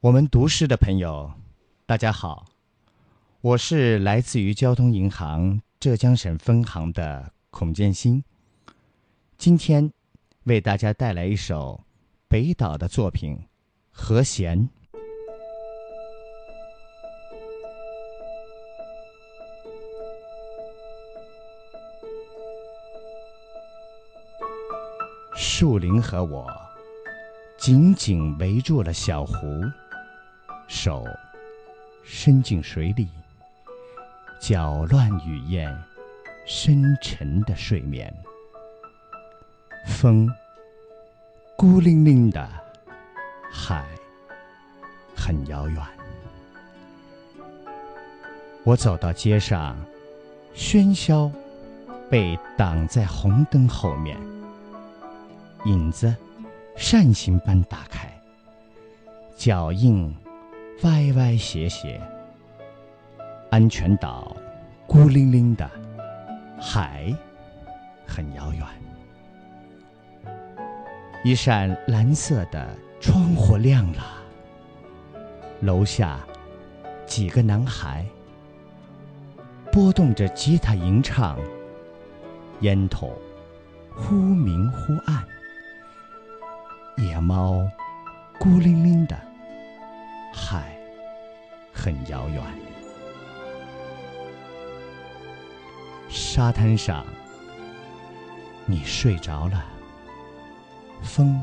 我们读诗的朋友，大家好，我是来自于交通银行浙江省分行的孔建新。今天为大家带来一首北岛的作品《和弦》。树林和我紧紧围住了小湖。手伸进水里，搅乱雨燕深沉的睡眠。风孤零零的，海很遥远。我走到街上，喧嚣被挡在红灯后面，影子扇形般打开，脚印。歪歪斜斜，安全岛孤零零的，海很遥远。一扇蓝色的窗户亮了，楼下几个男孩拨动着吉他吟唱，烟筒忽明忽暗，野猫孤零零的。海很遥远，沙滩上，你睡着了，风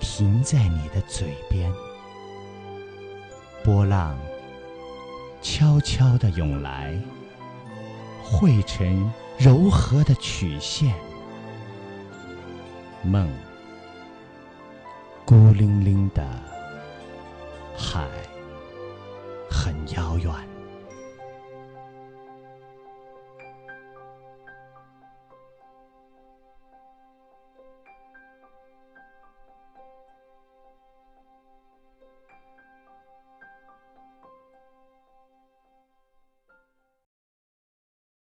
停在你的嘴边，波浪悄悄地涌来，汇成柔和的曲线，梦孤零零的。